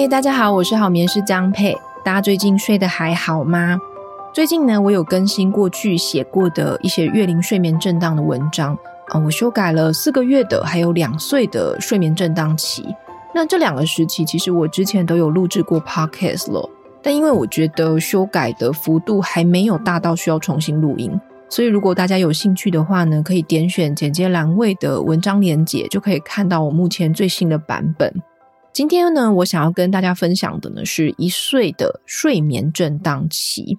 嗨，大家好，我是好眠师张佩。大家最近睡得还好吗？最近呢，我有更新过去写过的一些月龄睡眠震荡的文章啊，我修改了四个月的，还有两岁的睡眠震荡期。那这两个时期，其实我之前都有录制过 podcast 了，但因为我觉得修改的幅度还没有大到需要重新录音，所以如果大家有兴趣的话呢，可以点选简介栏位的文章连结，就可以看到我目前最新的版本。今天呢，我想要跟大家分享的呢，是一岁的睡眠震荡期。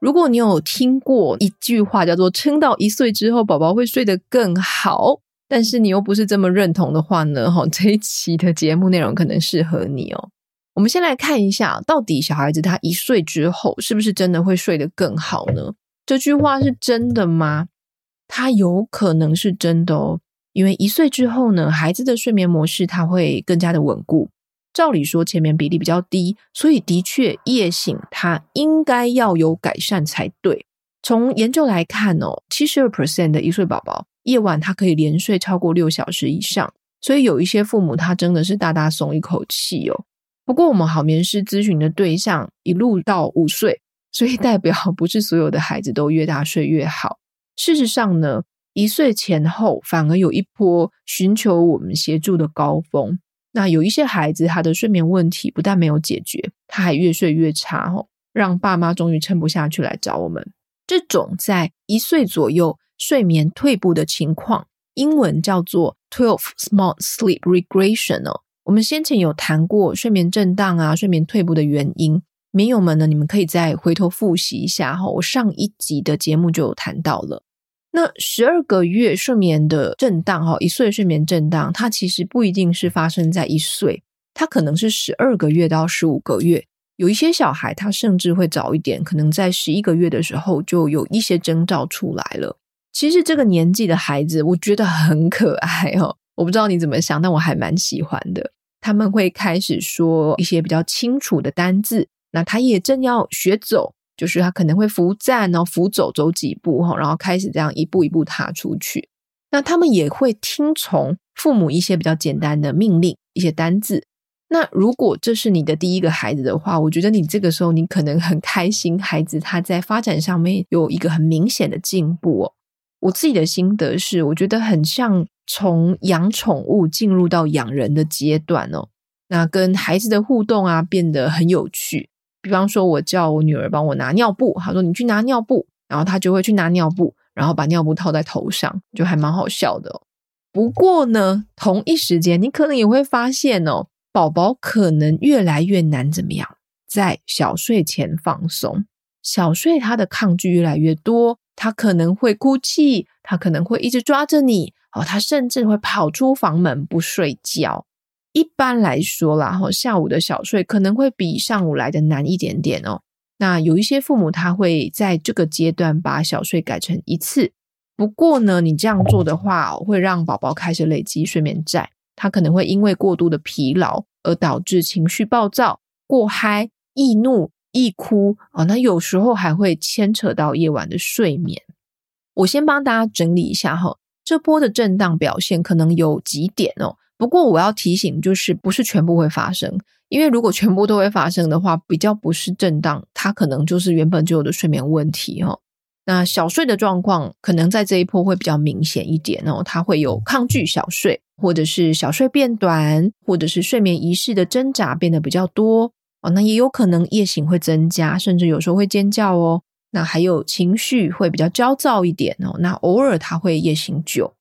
如果你有听过一句话叫做“撑到一岁之后，宝宝会睡得更好”，但是你又不是这么认同的话呢，哈，这一期的节目内容可能适合你哦。我们先来看一下，到底小孩子他一岁之后是不是真的会睡得更好呢？这句话是真的吗？它有可能是真的哦，因为一岁之后呢，孩子的睡眠模式它会更加的稳固。照理说，前面比例比较低，所以的确夜醒它应该要有改善才对。从研究来看哦，七十二 percent 的一岁宝宝夜晚他可以连睡超过六小时以上，所以有一些父母他真的是大大松一口气哦。不过我们好眠师咨询的对象一路到五岁，所以代表不是所有的孩子都越大睡越好。事实上呢，一岁前后反而有一波寻求我们协助的高峰。那有一些孩子，他的睡眠问题不但没有解决，他还越睡越差，吼，让爸妈终于撑不下去来找我们。这种在一岁左右睡眠退步的情况，英文叫做 twelve month sleep regression 哦。我们先前有谈过睡眠震荡啊，睡眠退步的原因，迷友们呢，你们可以再回头复习一下哈，我上一集的节目就有谈到了。那十二个月睡眠的震荡，哈，一岁睡眠震荡，它其实不一定是发生在一岁，它可能是十二个月到十五个月。有一些小孩，他甚至会早一点，可能在十一个月的时候就有一些征兆出来了。其实这个年纪的孩子，我觉得很可爱哦。我不知道你怎么想，但我还蛮喜欢的。他们会开始说一些比较清楚的单字，那他也正要学走。就是他可能会扶站，然后扶走走几步哈，然后开始这样一步一步踏出去。那他们也会听从父母一些比较简单的命令，一些单字。那如果这是你的第一个孩子的话，我觉得你这个时候你可能很开心，孩子他在发展上面有一个很明显的进步哦。我自己的心得是，我觉得很像从养宠物进入到养人的阶段哦。那跟孩子的互动啊，变得很有趣。比方说，我叫我女儿帮我拿尿布，她说你去拿尿布，然后她就会去拿尿布，然后把尿布套在头上，就还蛮好笑的。不过呢，同一时间你可能也会发现哦，宝宝可能越来越难怎么样，在小睡前放松，小睡他的抗拒越来越多，他可能会哭泣，他可能会一直抓着你，哦，他甚至会跑出房门不睡觉。一般来说啦，哈，下午的小睡可能会比上午来的难一点点哦。那有一些父母他会在这个阶段把小睡改成一次，不过呢，你这样做的话，会让宝宝开始累积睡眠债，他可能会因为过度的疲劳而导致情绪暴躁、过嗨、易怒、易哭啊。那有时候还会牵扯到夜晚的睡眠。我先帮大家整理一下哈，这波的震荡表现可能有几点哦。不过我要提醒，就是不是全部会发生，因为如果全部都会发生的话，比较不是震荡，它可能就是原本就有的睡眠问题哦。那小睡的状况可能在这一波会比较明显一点哦，它会有抗拒小睡，或者是小睡变短，或者是睡眠仪式的挣扎变得比较多哦。那也有可能夜醒会增加，甚至有时候会尖叫哦。那还有情绪会比较焦躁一点哦。那偶尔他会夜醒久。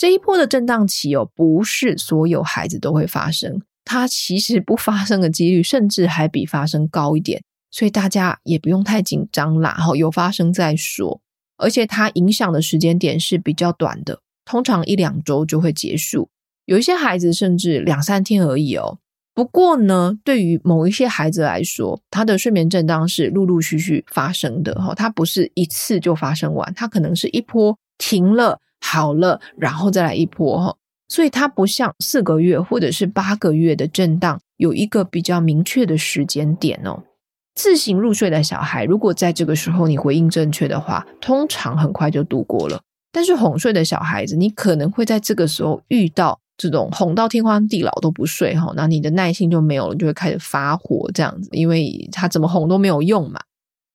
这一波的震荡期哦，不是所有孩子都会发生，它其实不发生的几率甚至还比发生高一点，所以大家也不用太紧张啦，哈，有发生再说。而且它影响的时间点是比较短的，通常一两周就会结束，有一些孩子甚至两三天而已哦。不过呢，对于某一些孩子来说，他的睡眠震荡是陆陆续续发生的，哈，它不是一次就发生完，它可能是一波停了。好了，然后再来一波哈，所以它不像四个月或者是八个月的震荡，有一个比较明确的时间点哦。自行入睡的小孩，如果在这个时候你回应正确的话，通常很快就度过了。但是哄睡的小孩子，你可能会在这个时候遇到这种哄到天荒地老都不睡哈，那你的耐性就没有了，就会开始发火这样子，因为他怎么哄都没有用嘛。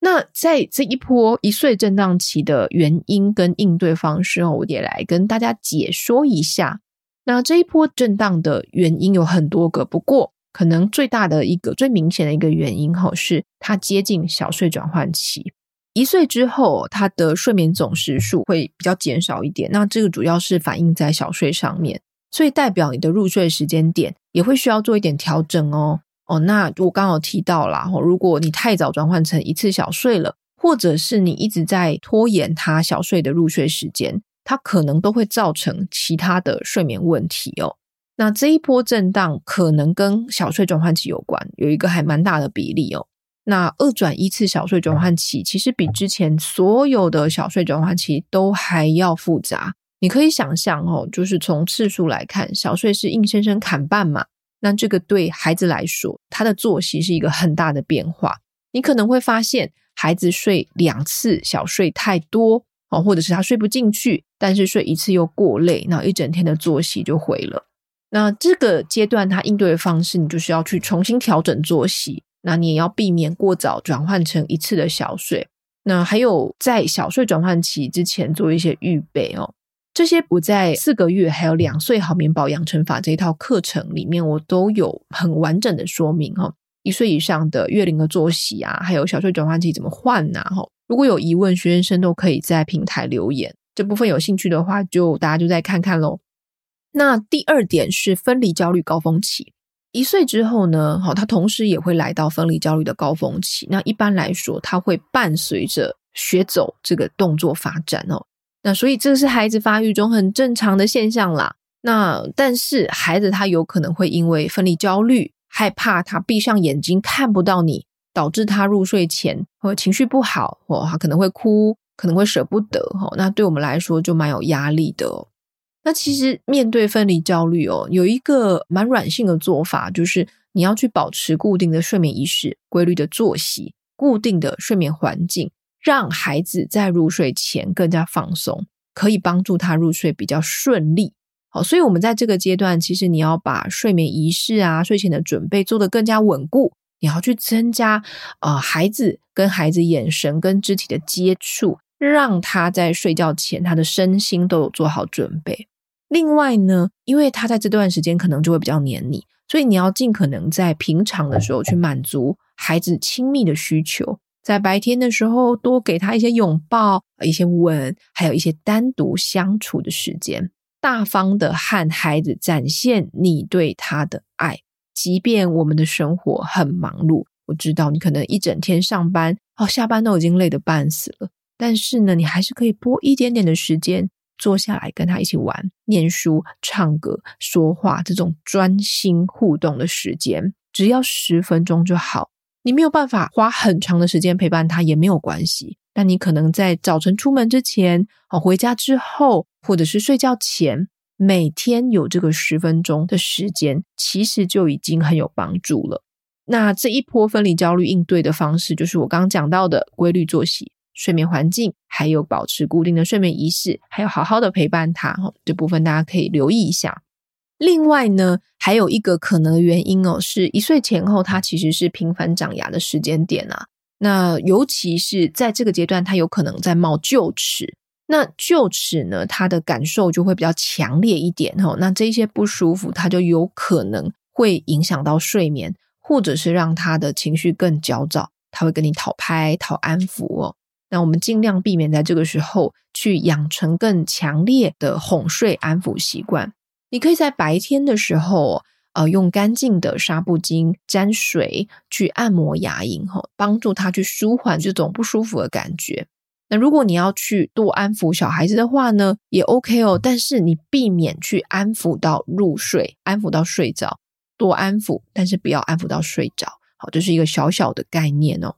那在这一波一岁震荡期的原因跟应对方式，我也来跟大家解说一下。那这一波震荡的原因有很多个，不过可能最大的一个、最明显的一个原因哈，是它接近小睡转换期。一岁之后，他的睡眠总时数会比较减少一点。那这个主要是反映在小睡上面。所以代表你的入睡时间点也会需要做一点调整哦。哦，那我刚好提到啦，如果你太早转换成一次小睡了，或者是你一直在拖延他小睡的入睡时间，它可能都会造成其他的睡眠问题哦。那这一波震荡可能跟小睡转换期有关，有一个还蛮大的比例哦。那二转一次小睡转换期，其实比之前所有的小睡转换期都还要复杂。你可以想象哦，就是从次数来看，小睡是硬生生砍半嘛。那这个对孩子来说，他的作息是一个很大的变化。你可能会发现，孩子睡两次小睡太多哦，或者是他睡不进去，但是睡一次又过累，那一整天的作息就毁了。那这个阶段他应对的方式，你就是要去重新调整作息。那你也要避免过早转换成一次的小睡。那还有在小睡转换期之前做一些预备哦。这些不在四个月还有两岁好眠宝养成法这一套课程里面，我都有很完整的说明哈。一岁以上的月龄的作息啊，还有小睡转换期怎么换呐？哈，如果有疑问，学生都可以在平台留言。这部分有兴趣的话，就大家就再看看喽。那第二点是分离焦虑高峰期，一岁之后呢，哈，它同时也会来到分离焦虑的高峰期。那一般来说，它会伴随着学走这个动作发展哦。那所以这是孩子发育中很正常的现象啦。那但是孩子他有可能会因为分离焦虑，害怕他闭上眼睛看不到你，导致他入睡前或情绪不好，或他可能会哭，可能会舍不得。哈，那对我们来说就蛮有压力的。那其实面对分离焦虑哦，有一个蛮软性的做法，就是你要去保持固定的睡眠仪式、规律的作息、固定的睡眠环境。让孩子在入睡前更加放松，可以帮助他入睡比较顺利。好，所以我们在这个阶段，其实你要把睡眠仪式啊、睡前的准备做得更加稳固。你要去增加啊、呃，孩子跟孩子眼神跟肢体的接触，让他在睡觉前，他的身心都有做好准备。另外呢，因为他在这段时间可能就会比较黏你，所以你要尽可能在平常的时候去满足孩子亲密的需求。在白天的时候，多给他一些拥抱、一些吻，还有一些单独相处的时间，大方的和孩子展现你对他的爱。即便我们的生活很忙碌，我知道你可能一整天上班，哦，下班都已经累得半死了，但是呢，你还是可以拨一点点的时间，坐下来跟他一起玩、念书、唱歌、说话，这种专心互动的时间，只要十分钟就好。你没有办法花很长的时间陪伴他也没有关系，但你可能在早晨出门之前，哦，回家之后，或者是睡觉前，每天有这个十分钟的时间，其实就已经很有帮助了。那这一波分离焦虑应对的方式，就是我刚刚讲到的规律作息、睡眠环境，还有保持固定的睡眠仪式，还有好好的陪伴他。这部分大家可以留意一下。另外呢，还有一个可能原因哦，是一岁前后，它其实是频繁长牙的时间点啊。那尤其是在这个阶段，它有可能在冒臼齿。那臼齿呢，它的感受就会比较强烈一点哦。那这些不舒服，它就有可能会影响到睡眠，或者是让他的情绪更焦躁，他会跟你讨拍、讨安抚哦。那我们尽量避免在这个时候去养成更强烈的哄睡安抚习惯。你可以在白天的时候，呃，用干净的纱布巾沾水去按摩牙龈，哈，帮助他去舒缓这种不舒服的感觉。那如果你要去多安抚小孩子的话呢，也 OK 哦，但是你避免去安抚到入睡，安抚到睡着，多安抚，但是不要安抚到睡着。好，这是一个小小的概念哦。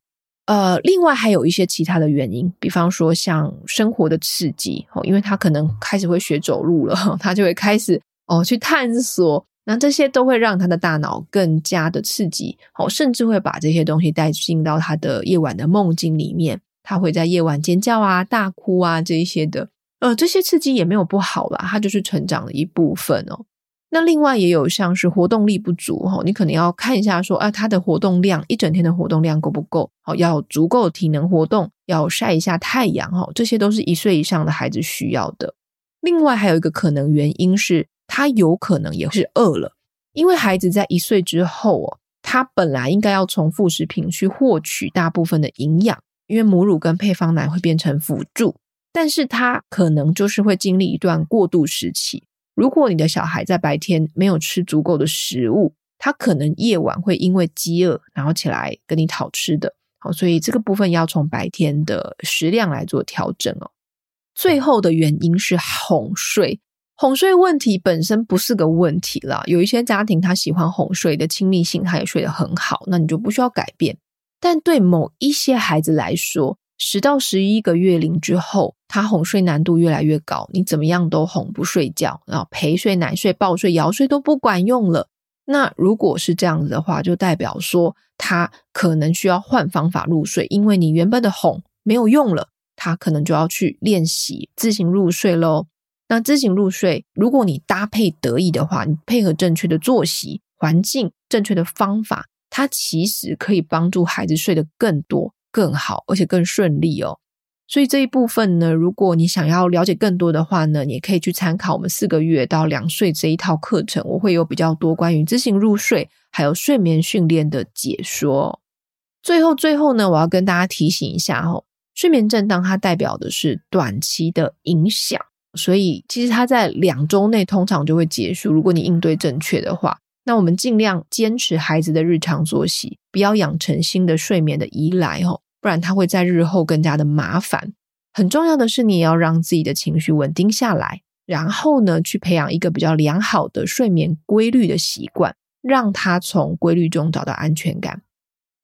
呃，另外还有一些其他的原因，比方说像生活的刺激，哦，因为他可能开始会学走路了，他就会开始。哦，去探索，那这些都会让他的大脑更加的刺激，哦，甚至会把这些东西带进到他的夜晚的梦境里面，他会在夜晚尖叫啊、大哭啊这一些的，呃，这些刺激也没有不好啦，它就是成长的一部分哦。那另外也有像是活动力不足哈，你可能要看一下说啊，他的活动量一整天的活动量够不够？好，要足够体能活动，要晒一下太阳哈，这些都是一岁以上的孩子需要的。另外还有一个可能原因是，他有可能也是饿了，因为孩子在一岁之后哦，他本来应该要从副食品去获取大部分的营养，因为母乳跟配方奶会变成辅助，但是他可能就是会经历一段过渡时期。如果你的小孩在白天没有吃足够的食物，他可能夜晚会因为饥饿，然后起来跟你讨吃的。好，所以这个部分要从白天的食量来做调整哦。最后的原因是哄睡，哄睡问题本身不是个问题啦。有一些家庭他喜欢哄睡的亲密性，他也睡得很好，那你就不需要改变。但对某一些孩子来说，十到十一个月龄之后，他哄睡难度越来越高，你怎么样都哄不睡觉，然后陪睡、奶睡、抱睡、摇睡都不管用了。那如果是这样子的话，就代表说他可能需要换方法入睡，因为你原本的哄没有用了，他可能就要去练习自行入睡喽。那自行入睡，如果你搭配得宜的话，你配合正确的作息环境、正确的方法，它其实可以帮助孩子睡得更多。更好，而且更顺利哦。所以这一部分呢，如果你想要了解更多的话呢，你也可以去参考我们四个月到两岁这一套课程，我会有比较多关于自行入睡还有睡眠训练的解说。最后，最后呢，我要跟大家提醒一下哦，睡眠震荡它代表的是短期的影响，所以其实它在两周内通常就会结束。如果你应对正确的话。那我们尽量坚持孩子的日常作息，不要养成新的睡眠的依赖哦，不然他会在日后更加的麻烦。很重要的是，你也要让自己的情绪稳定下来，然后呢，去培养一个比较良好的睡眠规律的习惯，让他从规律中找到安全感。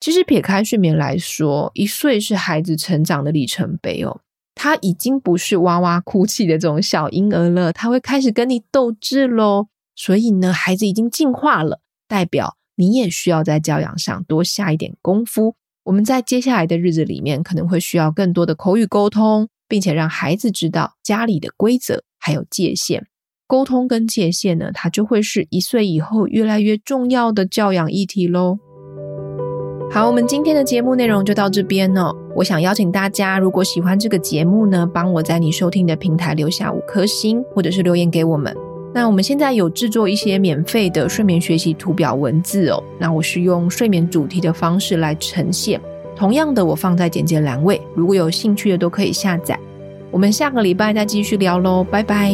其实撇开睡眠来说，一岁是孩子成长的里程碑哦，他已经不是哇哇哭泣的这种小婴儿了，他会开始跟你斗智喽。所以呢，孩子已经进化了，代表你也需要在教养上多下一点功夫。我们在接下来的日子里面，可能会需要更多的口语沟通，并且让孩子知道家里的规则还有界限。沟通跟界限呢，它就会是一岁以后越来越重要的教养议题喽。好，我们今天的节目内容就到这边哦。我想邀请大家，如果喜欢这个节目呢，帮我在你收听的平台留下五颗星，或者是留言给我们。那我们现在有制作一些免费的睡眠学习图表文字哦。那我是用睡眠主题的方式来呈现，同样的我放在简介栏位，如果有兴趣的都可以下载。我们下个礼拜再继续聊喽，拜拜。